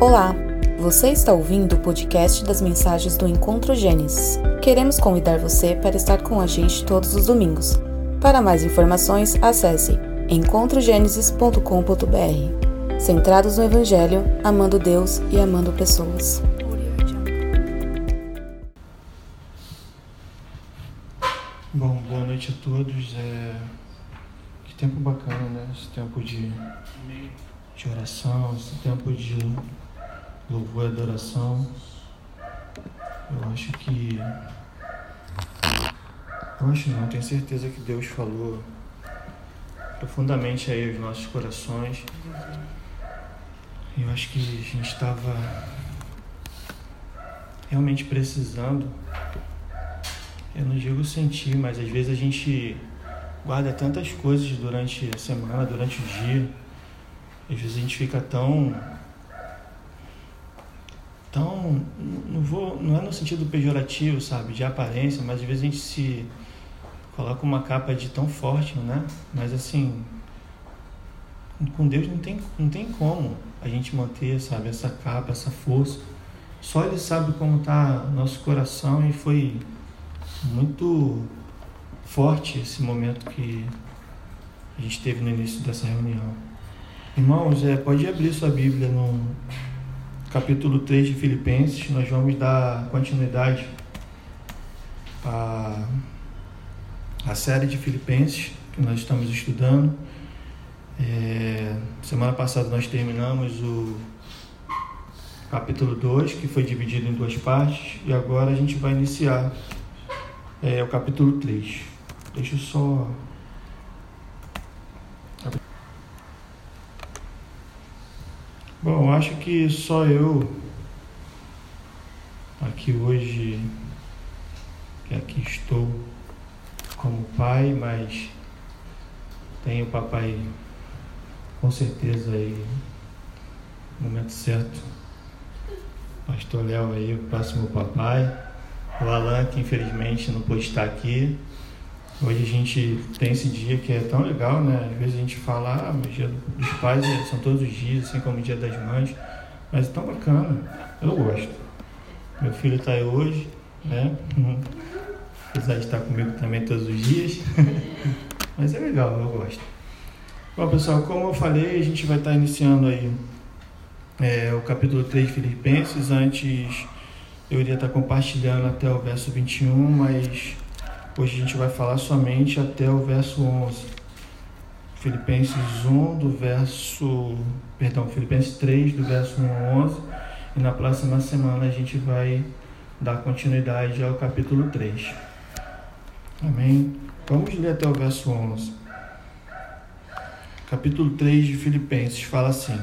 Olá, você está ouvindo o podcast das mensagens do Encontro Gênesis. Queremos convidar você para estar com a gente todos os domingos. Para mais informações, acesse encontrogenesis.com.br. Centrados no Evangelho, amando Deus e amando pessoas. Bom, boa noite a todos. É... Que tempo bacana, né? Esse tempo de, de oração, esse tempo de louvor e adoração. Eu acho que. Eu acho não, tenho certeza que Deus falou profundamente aí aos nossos corações. Eu acho que a gente estava realmente precisando. Eu não digo sentir, mas às vezes a gente guarda tantas coisas durante a semana, durante o dia. Às vezes a gente fica tão tão não vou não é no sentido pejorativo sabe de aparência mas às vezes a gente se coloca uma capa de tão forte né? Mas assim com Deus não tem não tem como a gente manter sabe essa capa essa força. Só Ele sabe como está nosso coração e foi muito forte esse momento que a gente teve no início dessa reunião. Irmãos é, pode abrir sua Bíblia no capítulo 3 de Filipenses, nós vamos dar continuidade à, à série de Filipenses que nós estamos estudando. É, semana passada nós terminamos o capítulo 2, que foi dividido em duas partes, e agora a gente vai iniciar é, o capítulo 3. Deixa eu só Bom, acho que só eu aqui hoje, que aqui estou como pai, mas tenho o papai com certeza aí no momento certo. Pastor Léo aí, o próximo papai. O Alan, que infelizmente não pôde estar aqui. Hoje a gente tem esse dia que é tão legal, né? Às vezes a gente fala, ah, mas dia dos pais é, são todos os dias, assim como o dia das mães, mas é tão bacana, eu gosto. Meu filho está aí hoje, né? Apesar de estar comigo também todos os dias, mas é legal, eu gosto. Bom, pessoal, como eu falei, a gente vai estar iniciando aí é, o capítulo 3 de Filipenses. Antes eu iria estar compartilhando até o verso 21, mas Hoje a gente vai falar somente até o verso 11. Filipenses 1 do verso, perdão, Filipenses 3 do verso 1 ao 11, e na próxima semana a gente vai dar continuidade ao capítulo 3. Amém. Vamos ler até o verso 11. Capítulo 3 de Filipenses fala assim: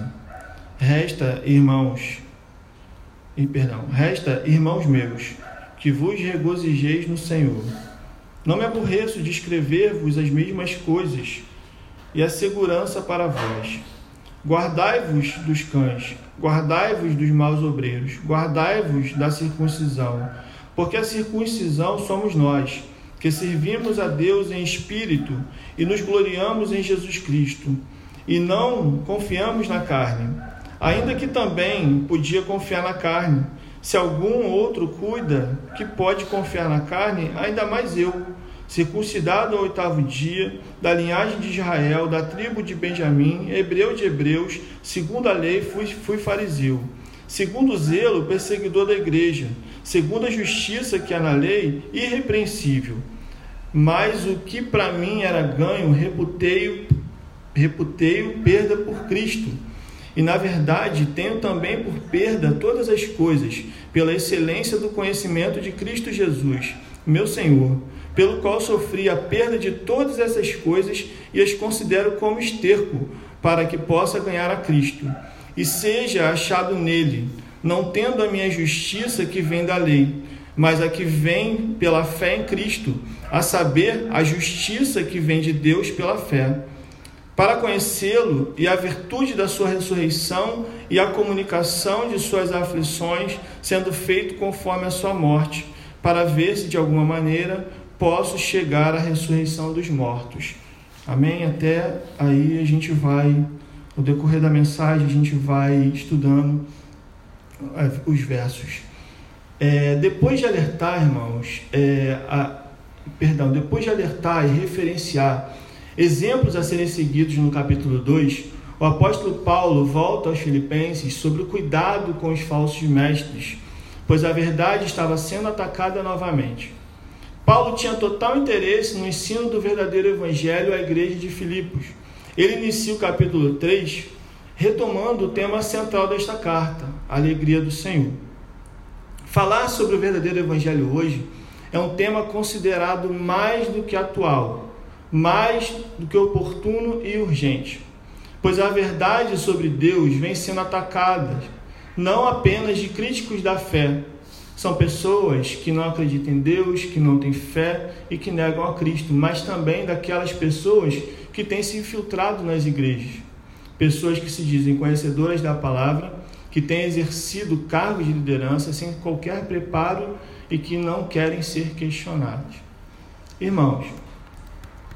Resta, irmãos, e perdão, resta, irmãos meus, que vos regozijeis no Senhor. Não me aborreço de escrever-vos as mesmas coisas e a segurança para vós. Guardai-vos dos cães, guardai-vos dos maus obreiros, guardai-vos da circuncisão, porque a circuncisão somos nós, que servimos a Deus em espírito e nos gloriamos em Jesus Cristo, e não confiamos na carne, ainda que também podia confiar na carne. Se algum outro cuida que pode confiar na carne, ainda mais eu circuncidado ao oitavo dia, da linhagem de Israel, da tribo de Benjamim, hebreu de hebreus, segundo a lei fui, fui fariseu, segundo o zelo, perseguidor da igreja, segundo a justiça que há na lei, irrepreensível. Mas o que para mim era ganho, reputei, reputei perda por Cristo. E na verdade tenho também por perda todas as coisas, pela excelência do conhecimento de Cristo Jesus, meu Senhor pelo qual sofri a perda de todas essas coisas e as considero como esterco, para que possa ganhar a Cristo, e seja achado nele, não tendo a minha justiça que vem da lei, mas a que vem pela fé em Cristo, a saber, a justiça que vem de Deus pela fé. Para conhecê-lo e a virtude da sua ressurreição e a comunicação de suas aflições, sendo feito conforme a sua morte, para ver se de alguma maneira posso chegar à ressurreição dos mortos. Amém? Até aí a gente vai, no decorrer da mensagem, a gente vai estudando os versos. É, depois de alertar, irmãos, é, a, perdão, depois de alertar e referenciar exemplos a serem seguidos no capítulo 2, o apóstolo Paulo volta aos Filipenses sobre o cuidado com os falsos mestres, pois a verdade estava sendo atacada novamente. Paulo tinha total interesse no ensino do verdadeiro evangelho à igreja de Filipos. Ele inicia o capítulo 3 retomando o tema central desta carta, a alegria do Senhor. Falar sobre o verdadeiro evangelho hoje é um tema considerado mais do que atual, mais do que oportuno e urgente, pois a verdade sobre Deus vem sendo atacada, não apenas de críticos da fé, são pessoas que não acreditam em Deus, que não têm fé e que negam a Cristo, mas também daquelas pessoas que têm se infiltrado nas igrejas. Pessoas que se dizem conhecedoras da palavra, que têm exercido cargos de liderança sem qualquer preparo e que não querem ser questionados. Irmãos,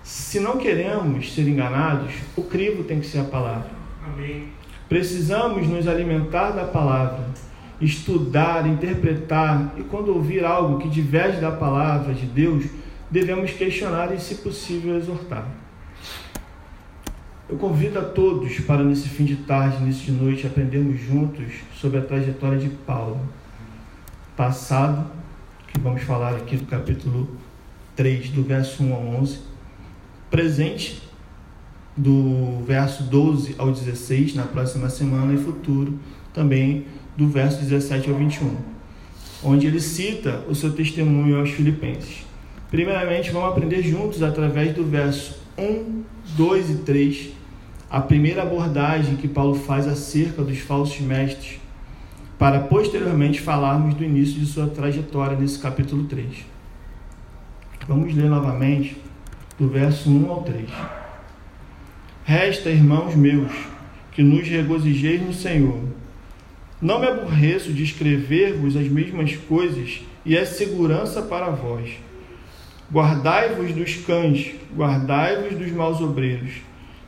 se não queremos ser enganados, o crivo tem que ser a palavra. Amém. Precisamos nos alimentar da palavra, estudar, interpretar e quando ouvir algo que diverge da palavra de Deus, devemos questionar e, se possível, exortar. Eu convido a todos para nesse fim de tarde, nesse de noite, aprendermos juntos sobre a trajetória de Paulo. Passado, que vamos falar aqui do capítulo 3, do verso 1 ao 11. Presente, do verso 12 ao 16, na próxima semana, e futuro, também do verso 17 ao 21, onde ele cita o seu testemunho aos Filipenses. Primeiramente, vamos aprender juntos através do verso 1, 2 e 3 a primeira abordagem que Paulo faz acerca dos falsos mestres, para posteriormente falarmos do início de sua trajetória nesse capítulo 3. Vamos ler novamente do verso 1 ao 3. Resta, irmãos meus, que nos regozijeis no Senhor. Não me aborreço de escrever-vos as mesmas coisas e é segurança para vós. Guardai-vos dos cães, guardai-vos dos maus obreiros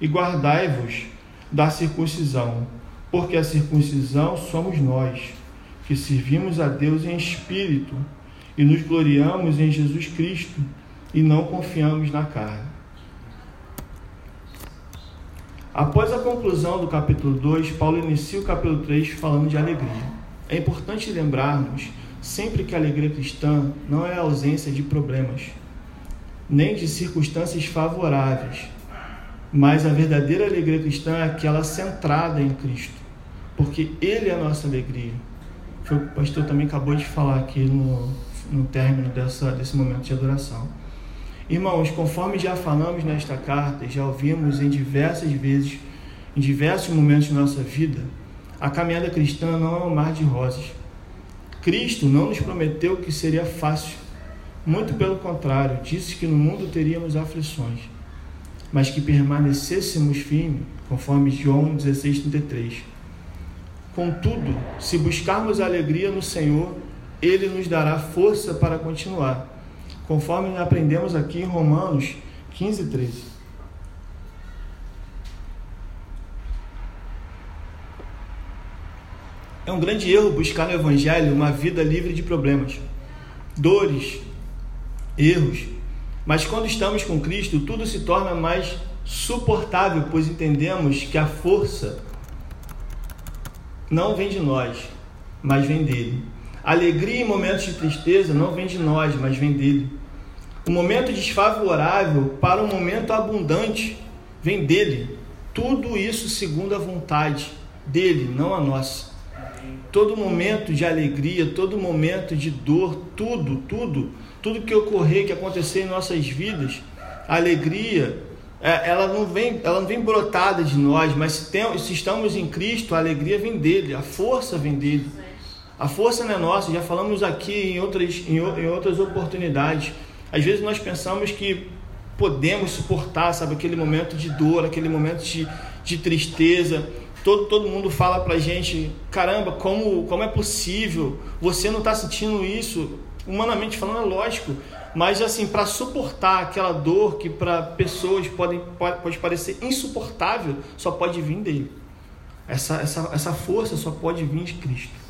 e guardai-vos da circuncisão, porque a circuncisão somos nós, que servimos a Deus em espírito e nos gloriamos em Jesus Cristo e não confiamos na carne. Após a conclusão do capítulo 2, Paulo inicia o capítulo 3 falando de alegria. É importante lembrarmos sempre que a alegria cristã não é a ausência de problemas, nem de circunstâncias favoráveis, mas a verdadeira alegria cristã é aquela centrada em Cristo, porque Ele é a nossa alegria. O o pastor também acabou de falar aqui no, no término dessa, desse momento de adoração. Irmãos, conforme já falamos nesta carta, já ouvimos em diversas vezes, em diversos momentos de nossa vida, a caminhada cristã não é um mar de rosas. Cristo não nos prometeu que seria fácil. Muito pelo contrário, disse que no mundo teríamos aflições mas que permanecêssemos firmes, conforme João 16,33. Contudo, se buscarmos alegria no Senhor, Ele nos dará força para continuar, conforme aprendemos aqui em Romanos 15, 13. É um grande erro buscar no Evangelho uma vida livre de problemas, dores, erros, mas quando estamos com Cristo, tudo se torna mais suportável, pois entendemos que a força não vem de nós, mas vem dele. Alegria em momentos de tristeza não vem de nós, mas vem dele. O momento desfavorável para um momento abundante vem dele. Tudo isso segundo a vontade dele, não a nossa. Todo momento de alegria, todo momento de dor, tudo, tudo tudo que ocorrer, que acontecer em nossas vidas, a alegria, é, ela não vem, ela não vem brotada de nós, mas se, tem, se estamos em Cristo, a alegria vem dele, a força vem dele. A força não é nossa, já falamos aqui em outras, em, em outras oportunidades. Às vezes nós pensamos que podemos suportar, sabe, aquele momento de dor, aquele momento de, de tristeza. Todo, todo mundo fala pra gente, caramba, como, como é possível? Você não está sentindo isso? humanamente falando é lógico, mas assim, para suportar aquela dor que para pessoas podem, pode, pode parecer insuportável, só pode vir dele. Essa, essa, essa força só pode vir de Cristo.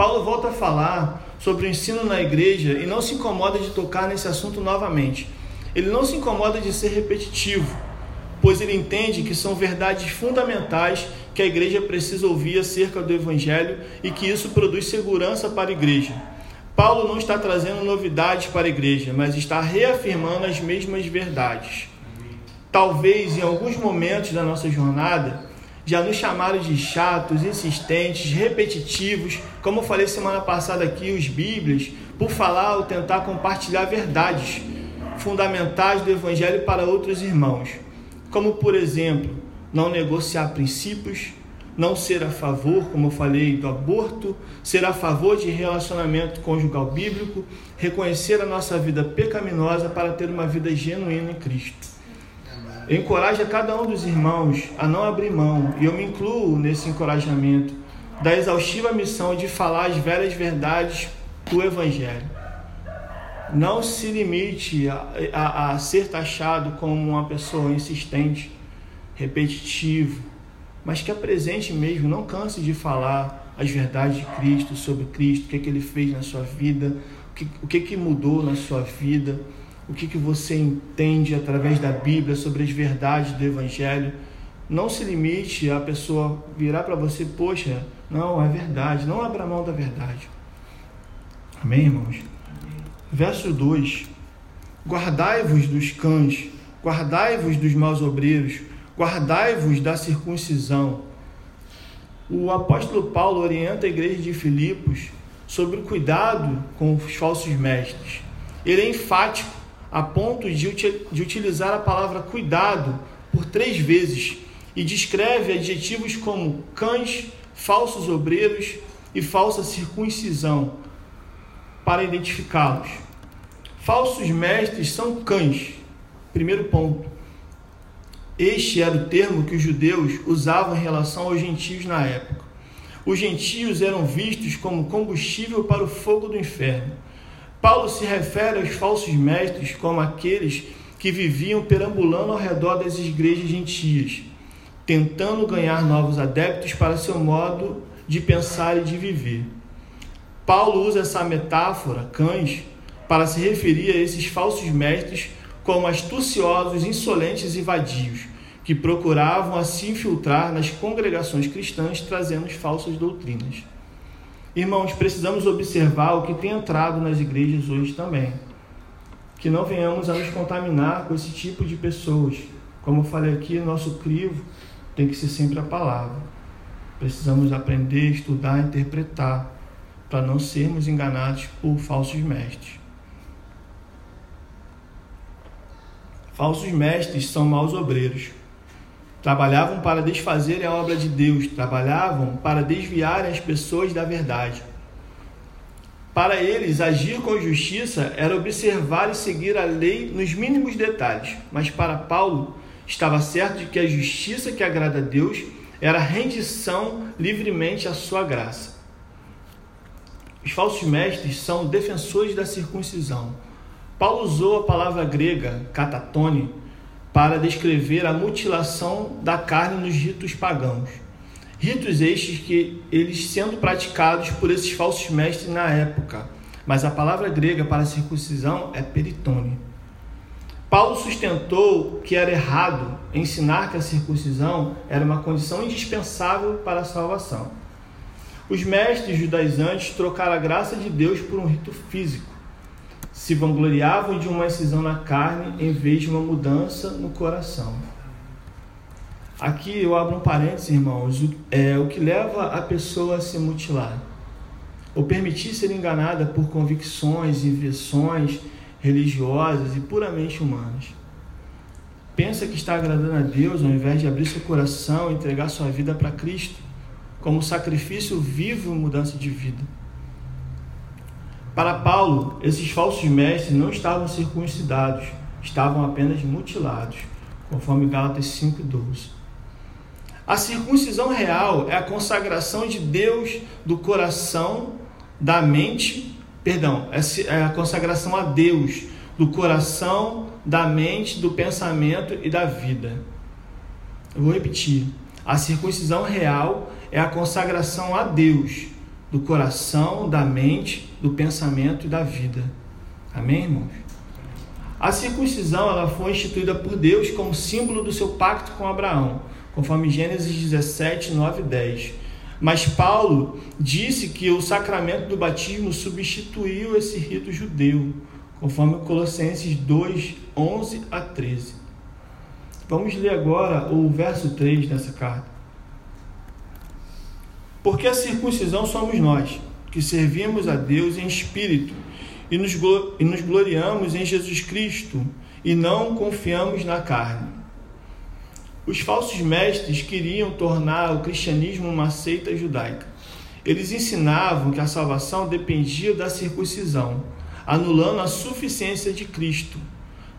Paulo volta a falar sobre o ensino na igreja e não se incomoda de tocar nesse assunto novamente. Ele não se incomoda de ser repetitivo, pois ele entende que são verdades fundamentais que a igreja precisa ouvir acerca do evangelho e que isso produz segurança para a igreja. Paulo não está trazendo novidades para a igreja, mas está reafirmando as mesmas verdades. Talvez em alguns momentos da nossa jornada já nos chamaram de chatos, insistentes, repetitivos, como eu falei semana passada aqui, os Bíblias, por falar ou tentar compartilhar verdades fundamentais do Evangelho para outros irmãos, como por exemplo, não negociar princípios, não ser a favor, como eu falei, do aborto, ser a favor de relacionamento conjugal bíblico, reconhecer a nossa vida pecaminosa para ter uma vida genuína em Cristo. Encoraja cada um dos irmãos a não abrir mão, e eu me incluo nesse encorajamento, da exaustiva missão de falar as velhas verdades do Evangelho. Não se limite a, a, a ser taxado como uma pessoa insistente, repetitivo, mas que apresente mesmo, não canse de falar as verdades de Cristo, sobre Cristo, o que, é que ele fez na sua vida, o que, o que, é que mudou na sua vida o que, que você entende através da Bíblia sobre as verdades do Evangelho. Não se limite a pessoa virar para você, poxa, não, é verdade. Não abra mão da verdade. Amém, irmãos? Verso 2: Guardai-vos dos cães, guardai-vos dos maus obreiros, guardai-vos da circuncisão. O apóstolo Paulo orienta a igreja de Filipos sobre o cuidado com os falsos mestres. Ele é enfático a ponto de, de utilizar a palavra cuidado por três vezes e descreve adjetivos como cães, falsos obreiros e falsa circuncisão para identificá-los. Falsos mestres são cães. Primeiro ponto. Este era o termo que os judeus usavam em relação aos gentios na época. Os gentios eram vistos como combustível para o fogo do inferno. Paulo se refere aos falsos mestres como aqueles que viviam perambulando ao redor das igrejas gentias, tentando ganhar novos adeptos para seu modo de pensar e de viver. Paulo usa essa metáfora, cães, para se referir a esses falsos mestres como astuciosos, insolentes e vadios, que procuravam assim infiltrar nas congregações cristãs trazendo falsas doutrinas. Irmãos, precisamos observar o que tem entrado nas igrejas hoje também. Que não venhamos a nos contaminar com esse tipo de pessoas. Como eu falei aqui, nosso crivo tem que ser sempre a palavra. Precisamos aprender, estudar, interpretar, para não sermos enganados por falsos mestres. Falsos mestres são maus obreiros Trabalhavam para desfazer a obra de Deus, trabalhavam para desviar as pessoas da verdade. Para eles, agir com justiça era observar e seguir a lei nos mínimos detalhes, mas para Paulo, estava certo de que a justiça que agrada a Deus era rendição livremente à sua graça. Os falsos mestres são defensores da circuncisão. Paulo usou a palavra grega katatone para descrever a mutilação da carne nos ritos pagãos. Ritos estes que eles sendo praticados por esses falsos mestres na época, mas a palavra grega para circuncisão é peritone. Paulo sustentou que era errado ensinar que a circuncisão era uma condição indispensável para a salvação. Os mestres judaizantes trocaram a graça de Deus por um rito físico se vangloriavam de uma incisão na carne em vez de uma mudança no coração. Aqui eu abro um parênteses, irmãos, é o que leva a pessoa a se mutilar, ou permitir ser enganada por convicções e religiosas e puramente humanas. Pensa que está agradando a Deus ao invés de abrir seu coração e entregar sua vida para Cristo, como sacrifício vivo e mudança de vida. Para Paulo, esses falsos mestres não estavam circuncidados, estavam apenas mutilados, conforme Gálatas 5,12. A circuncisão real é a consagração de Deus do coração, da mente, perdão, é a consagração a Deus do coração, da mente, do pensamento e da vida. Eu vou repetir. A circuncisão real é a consagração a Deus do coração, da mente, do pensamento e da vida. Amém, irmãos? A circuncisão ela foi instituída por Deus como símbolo do seu pacto com Abraão, conforme Gênesis 17, 9 e 10. Mas Paulo disse que o sacramento do batismo substituiu esse rito judeu, conforme Colossenses 2, 11 a 13. Vamos ler agora o verso 3 dessa carta. Porque a circuncisão somos nós, que servimos a Deus em espírito e nos, e nos gloriamos em Jesus Cristo e não confiamos na carne. Os falsos mestres queriam tornar o cristianismo uma seita judaica. Eles ensinavam que a salvação dependia da circuncisão, anulando a suficiência de Cristo.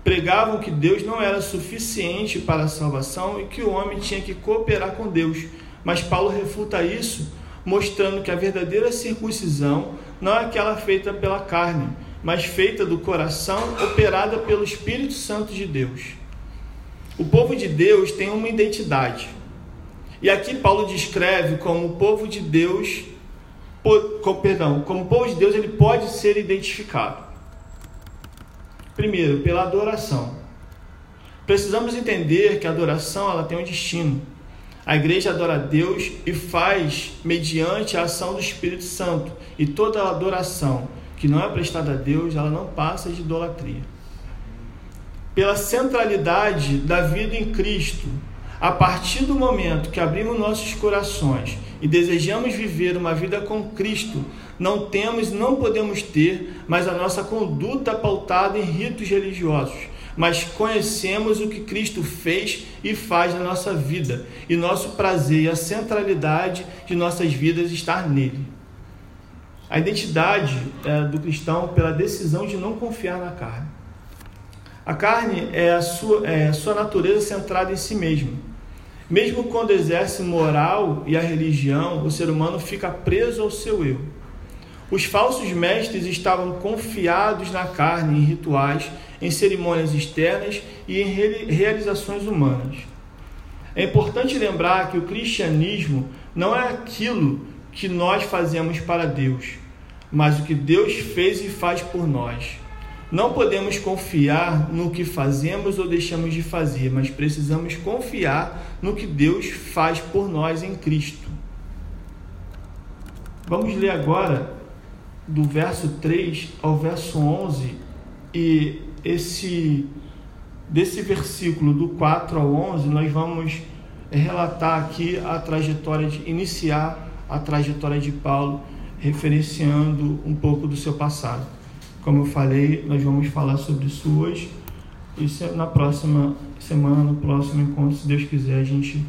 Pregavam que Deus não era suficiente para a salvação e que o homem tinha que cooperar com Deus. Mas Paulo refuta isso, mostrando que a verdadeira circuncisão não é aquela feita pela carne, mas feita do coração, operada pelo Espírito Santo de Deus. O povo de Deus tem uma identidade. E aqui Paulo descreve como o povo de Deus, com, perdão, como povo de Deus ele pode ser identificado. Primeiro, pela adoração. Precisamos entender que a adoração ela tem um destino. A igreja adora a Deus e faz mediante a ação do Espírito Santo. E toda adoração que não é prestada a Deus, ela não passa de idolatria. Pela centralidade da vida em Cristo, a partir do momento que abrimos nossos corações e desejamos viver uma vida com Cristo, não temos, não podemos ter, mas a nossa conduta pautada em ritos religiosos, mas conhecemos o que Cristo fez e faz na nossa vida, e nosso prazer e a centralidade de nossas vidas estar nele. A identidade é, do cristão pela decisão de não confiar na carne. A carne é a sua, é sua natureza centrada em si mesmo. Mesmo quando exerce moral e a religião, o ser humano fica preso ao seu eu. Os falsos mestres estavam confiados na carne, em rituais, em cerimônias externas e em realizações humanas. É importante lembrar que o cristianismo não é aquilo que nós fazemos para Deus, mas o que Deus fez e faz por nós. Não podemos confiar no que fazemos ou deixamos de fazer, mas precisamos confiar no que Deus faz por nós em Cristo. Vamos ler agora do verso 3 ao verso 11 e esse desse versículo do 4 ao 11 nós vamos relatar aqui a trajetória de iniciar a trajetória de Paulo referenciando um pouco do seu passado. Como eu falei, nós vamos falar sobre isso hoje. E na próxima semana, no próximo encontro, se Deus quiser, a gente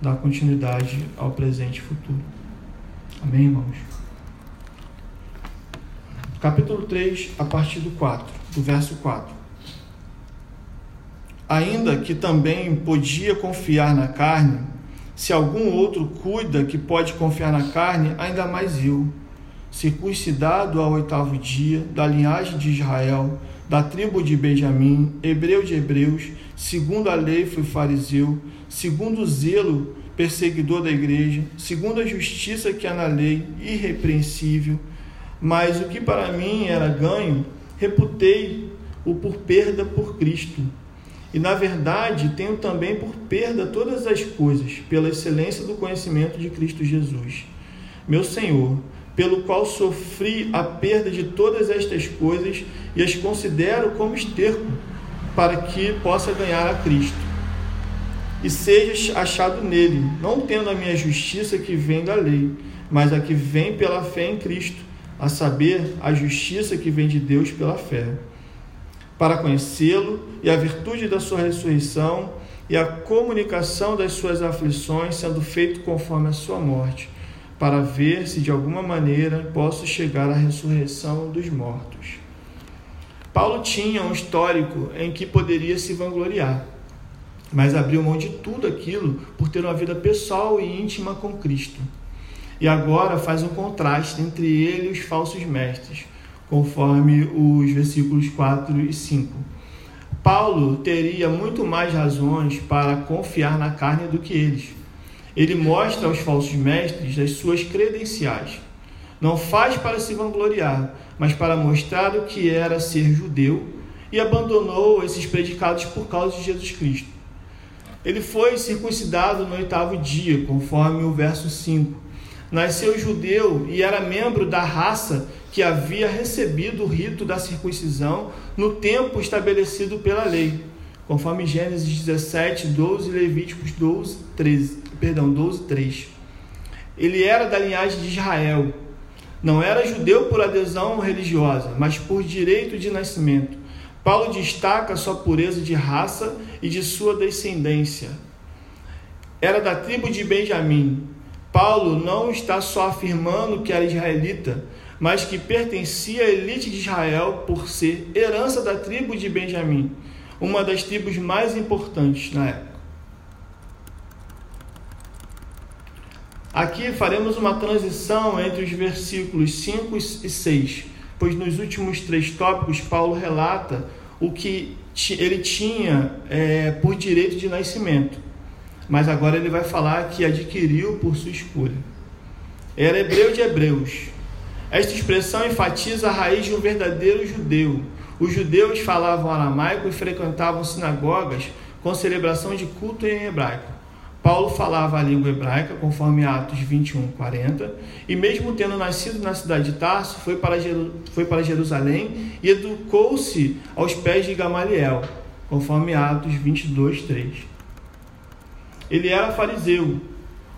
dá continuidade ao presente e futuro. Amém, irmãos? Capítulo 3, a partir do 4, do verso 4. Ainda que também podia confiar na carne, se algum outro cuida que pode confiar na carne, ainda mais eu circuncidado ao oitavo dia, da linhagem de Israel, da tribo de Benjamim, hebreu de hebreus, segundo a lei fui fariseu, segundo o zelo perseguidor da igreja, segundo a justiça que há na lei, irrepreensível. Mas o que para mim era ganho, reputei o por perda por Cristo. E na verdade tenho também por perda todas as coisas, pela excelência do conhecimento de Cristo Jesus, meu Senhor pelo qual sofri a perda de todas estas coisas e as considero como esterco, para que possa ganhar a Cristo. E seja achado nele, não tendo a minha justiça que vem da lei, mas a que vem pela fé em Cristo, a saber, a justiça que vem de Deus pela fé. Para conhecê-lo e a virtude da sua ressurreição e a comunicação das suas aflições, sendo feito conforme a sua morte para ver se de alguma maneira posso chegar à ressurreição dos mortos. Paulo tinha um histórico em que poderia se vangloriar, mas abriu mão de tudo aquilo por ter uma vida pessoal e íntima com Cristo. E agora faz um contraste entre ele e os falsos mestres, conforme os versículos 4 e 5. Paulo teria muito mais razões para confiar na carne do que eles ele mostra aos falsos mestres as suas credenciais. Não faz para se vangloriar, mas para mostrar o que era ser judeu, e abandonou esses predicados por causa de Jesus Cristo. Ele foi circuncidado no oitavo dia, conforme o verso 5. Nasceu judeu e era membro da raça que havia recebido o rito da circuncisão no tempo estabelecido pela lei, conforme Gênesis 17, 12 e Levíticos 12, 13, perdão, 12, 3. Ele era da linhagem de Israel. Não era judeu por adesão religiosa, mas por direito de nascimento. Paulo destaca sua pureza de raça e de sua descendência. Era da tribo de Benjamim. Paulo não está só afirmando que era israelita, mas que pertencia à elite de Israel por ser herança da tribo de Benjamim, uma das tribos mais importantes na época. Aqui faremos uma transição entre os versículos 5 e 6, pois nos últimos três tópicos Paulo relata o que ele tinha é, por direito de nascimento, mas agora ele vai falar que adquiriu por sua escolha. Era hebreu de hebreus, esta expressão enfatiza a raiz de um verdadeiro judeu. Os judeus falavam aramaico e frequentavam sinagogas com celebração de culto em hebraico. Paulo falava a língua hebraica, conforme Atos 21, 40, e mesmo tendo nascido na cidade de Tarso, foi para, foi para Jerusalém e educou-se aos pés de Gamaliel, conforme Atos 22, 3. Ele era fariseu.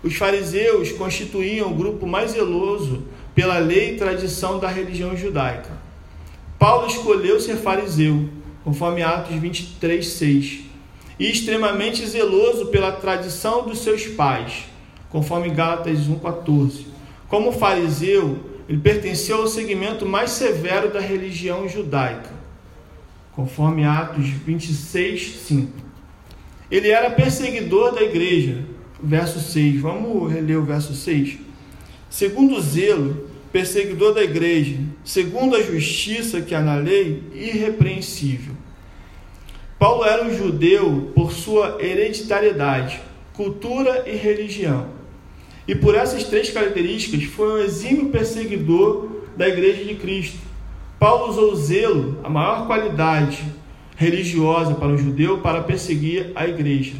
Os fariseus constituíam o grupo mais zeloso pela lei e tradição da religião judaica. Paulo escolheu ser fariseu, conforme Atos 23, 6, e extremamente zeloso pela tradição dos seus pais, conforme Gálatas 1,14. Como fariseu, ele pertenceu ao segmento mais severo da religião judaica, conforme Atos 26, 5. Ele era perseguidor da igreja, verso 6. Vamos reler o verso 6? Segundo o zelo, perseguidor da igreja, segundo a justiça que há na lei, irrepreensível. Paulo era um judeu por sua hereditariedade, cultura e religião. E por essas três características foi um exímio perseguidor da igreja de Cristo. Paulo usou o zelo, a maior qualidade religiosa para um judeu, para perseguir a igreja.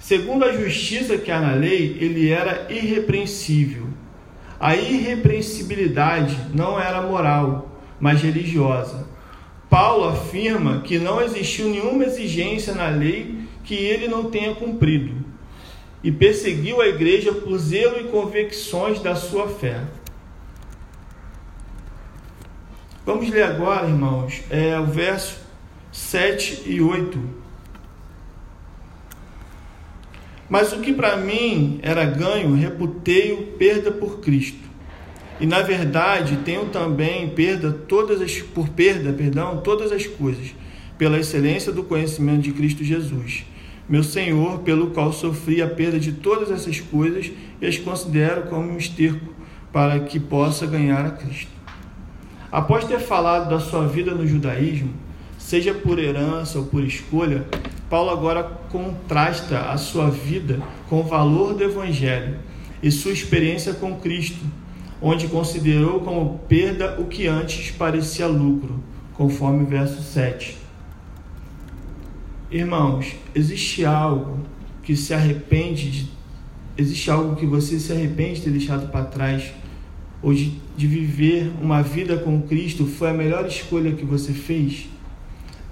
Segundo a justiça que há na lei, ele era irrepreensível. A irrepreensibilidade não era moral, mas religiosa. Paulo afirma que não existiu nenhuma exigência na lei que ele não tenha cumprido e perseguiu a igreja por zelo e convicções da sua fé. Vamos ler agora, irmãos, é, o verso 7 e 8 Mas o que para mim era ganho, reputei-o perda por Cristo. E na verdade, tenho também perda todas as por perda, perdão, todas as coisas, pela excelência do conhecimento de Cristo Jesus, meu Senhor, pelo qual sofri a perda de todas essas coisas e as considero como um esterco para que possa ganhar a Cristo. Após ter falado da sua vida no judaísmo, seja por herança ou por escolha, Paulo agora contrasta a sua vida com o valor do Evangelho e sua experiência com Cristo, onde considerou como perda o que antes parecia lucro, conforme o verso 7. Irmãos, existe algo que se arrepende de, existe algo que você se arrepende de ter deixado para trás ou de, de viver uma vida com Cristo foi a melhor escolha que você fez?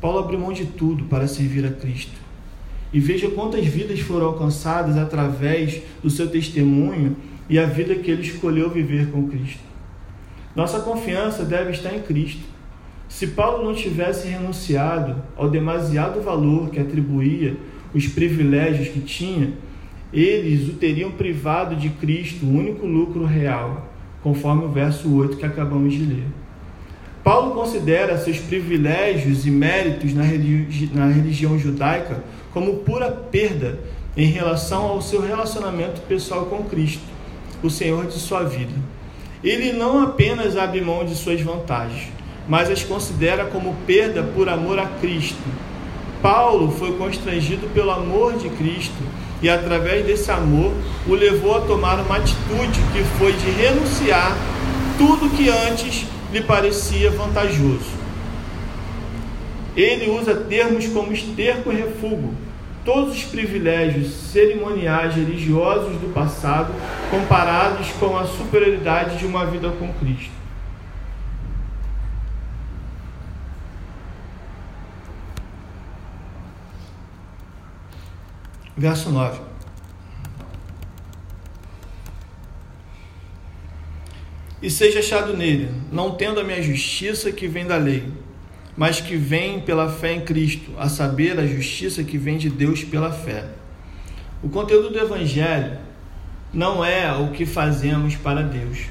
Paulo abriu mão de tudo para servir a Cristo. E veja quantas vidas foram alcançadas através do seu testemunho e a vida que ele escolheu viver com Cristo. Nossa confiança deve estar em Cristo. Se Paulo não tivesse renunciado ao demasiado valor que atribuía os privilégios que tinha, eles o teriam privado de Cristo, o único lucro real, conforme o verso 8 que acabamos de ler. Paulo considera seus privilégios e méritos na, religi na religião judaica como pura perda em relação ao seu relacionamento pessoal com Cristo, o Senhor de sua vida. Ele não apenas abre mão de suas vantagens, mas as considera como perda por amor a Cristo. Paulo foi constrangido pelo amor de Cristo e, através desse amor, o levou a tomar uma atitude que foi de renunciar tudo que antes lhe parecia vantajoso. Ele usa termos como esterco e refúgio, todos os privilégios cerimoniais religiosos do passado comparados com a superioridade de uma vida com Cristo. Verso 9. E seja achado nele, não tendo a minha justiça que vem da lei, mas que vem pela fé em Cristo, a saber, a justiça que vem de Deus pela fé. O conteúdo do Evangelho não é o que fazemos para Deus,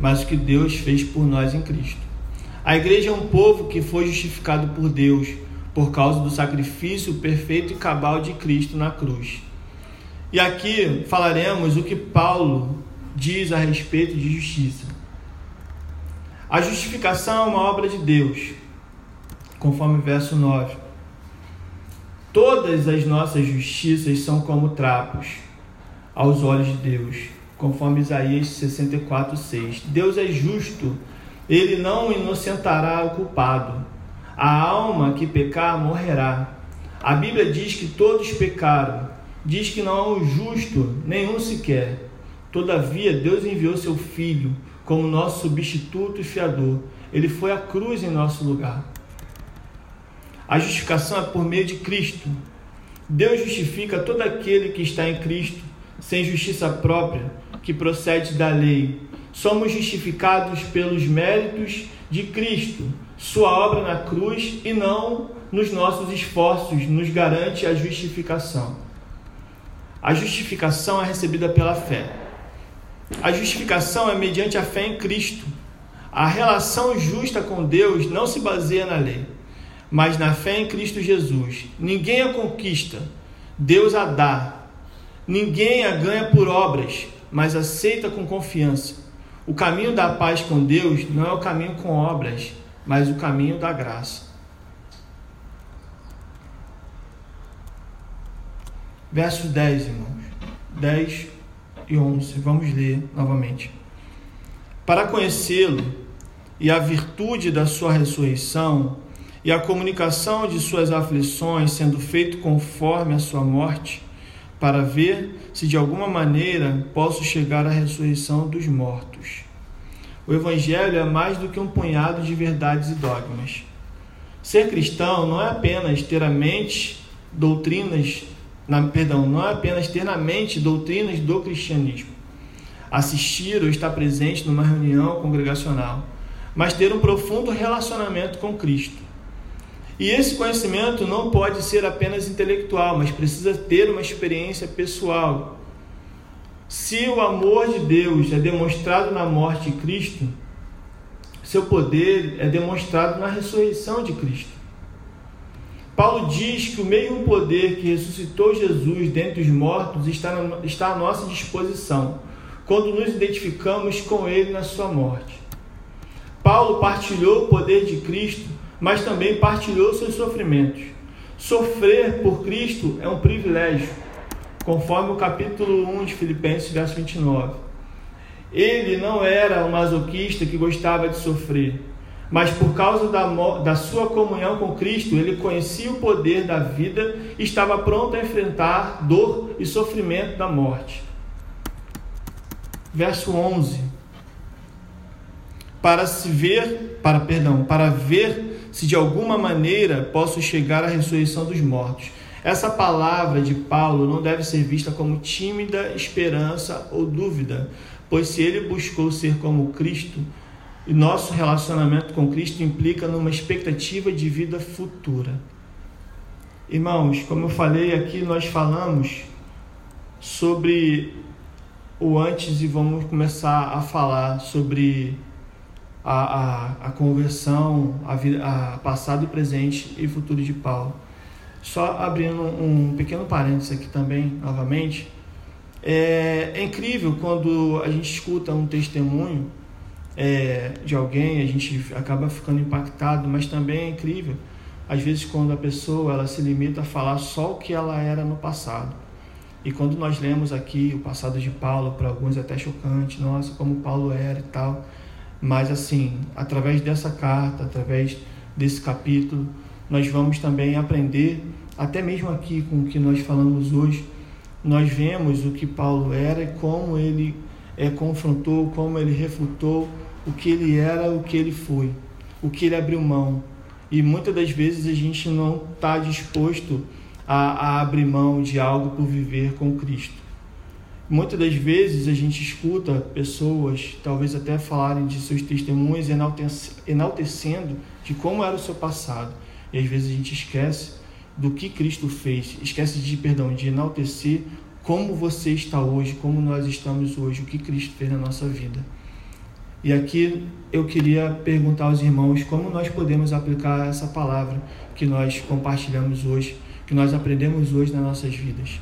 mas o que Deus fez por nós em Cristo. A igreja é um povo que foi justificado por Deus por causa do sacrifício perfeito e cabal de Cristo na cruz. E aqui falaremos o que Paulo diz a respeito de justiça. A justificação é uma obra de Deus, conforme verso 9. Todas as nossas justiças são como trapos aos olhos de Deus, conforme Isaías 64, 6. Deus é justo, ele não inocentará o culpado. A alma que pecar morrerá. A Bíblia diz que todos pecaram, diz que não há um justo, nenhum sequer. Todavia, Deus enviou seu Filho como nosso substituto e fiador. Ele foi à cruz em nosso lugar. A justificação é por meio de Cristo. Deus justifica todo aquele que está em Cristo, sem justiça própria, que procede da lei. Somos justificados pelos méritos de Cristo, sua obra na cruz e não nos nossos esforços nos garante a justificação. A justificação é recebida pela fé. A justificação é mediante a fé em Cristo. A relação justa com Deus não se baseia na lei mas na fé em Cristo Jesus. Ninguém a conquista, Deus a dá. Ninguém a ganha por obras, mas aceita com confiança. O caminho da paz com Deus não é o caminho com obras, mas o caminho da graça. Versos 10, irmãos. 10 e 11. Vamos ler novamente. Para conhecê-lo e a virtude da sua ressurreição, e a comunicação de suas aflições sendo feito conforme a sua morte, para ver se de alguma maneira posso chegar à ressurreição dos mortos. O Evangelho é mais do que um punhado de verdades e dogmas. Ser cristão não é apenas ter a mente doutrinas, na, perdão, não é apenas ter na mente doutrinas do cristianismo, assistir ou estar presente numa reunião congregacional, mas ter um profundo relacionamento com Cristo e esse conhecimento não pode ser apenas intelectual, mas precisa ter uma experiência pessoal. Se o amor de Deus é demonstrado na morte de Cristo, seu poder é demonstrado na ressurreição de Cristo. Paulo diz que o mesmo poder que ressuscitou Jesus dentre os mortos está, está à nossa disposição quando nos identificamos com Ele na sua morte. Paulo partilhou o poder de Cristo mas também partilhou seus sofrimentos. Sofrer por Cristo é um privilégio, conforme o capítulo 1 de Filipenses, verso 29. Ele não era um masoquista que gostava de sofrer, mas por causa da, da sua comunhão com Cristo, ele conhecia o poder da vida e estava pronto a enfrentar dor e sofrimento da morte. Verso 11. Para se ver, para perdão, para ver se de alguma maneira posso chegar à ressurreição dos mortos. Essa palavra de Paulo não deve ser vista como tímida esperança ou dúvida, pois se ele buscou ser como Cristo, e nosso relacionamento com Cristo implica numa expectativa de vida futura. Irmãos, como eu falei aqui, nós falamos sobre o antes e vamos começar a falar sobre a, a, a conversão, a, a passado, presente e futuro de Paulo. Só abrindo um pequeno parênteses aqui também, novamente, é, é incrível quando a gente escuta um testemunho é, de alguém, a gente acaba ficando impactado, mas também é incrível, às vezes, quando a pessoa ela se limita a falar só o que ela era no passado. E quando nós lemos aqui o passado de Paulo, para alguns é até chocante, nossa, como Paulo era e tal. Mas assim, através dessa carta, através desse capítulo, nós vamos também aprender, até mesmo aqui com o que nós falamos hoje, nós vemos o que Paulo era e como ele é, confrontou, como ele refutou o que ele era, o que ele foi, o que ele abriu mão. E muitas das vezes a gente não está disposto a, a abrir mão de algo por viver com Cristo. Muitas das vezes a gente escuta pessoas, talvez até falarem de seus testemunhos, enaltecendo de como era o seu passado. E às vezes a gente esquece do que Cristo fez, esquece de, perdão, de enaltecer como você está hoje, como nós estamos hoje, o que Cristo fez na nossa vida. E aqui eu queria perguntar aos irmãos como nós podemos aplicar essa palavra que nós compartilhamos hoje que nós aprendemos hoje nas nossas vidas.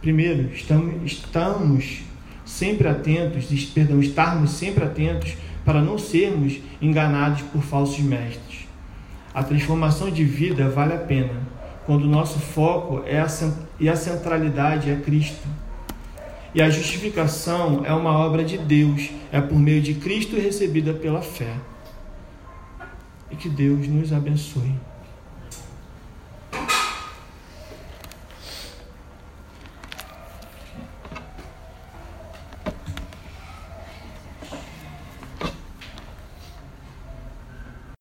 Primeiro, estamos, estamos sempre atentos, perdão, estarmos sempre atentos para não sermos enganados por falsos mestres. A transformação de vida vale a pena quando o nosso foco é a, e a centralidade é Cristo. E a justificação é uma obra de Deus, é por meio de Cristo recebida pela fé. E que Deus nos abençoe.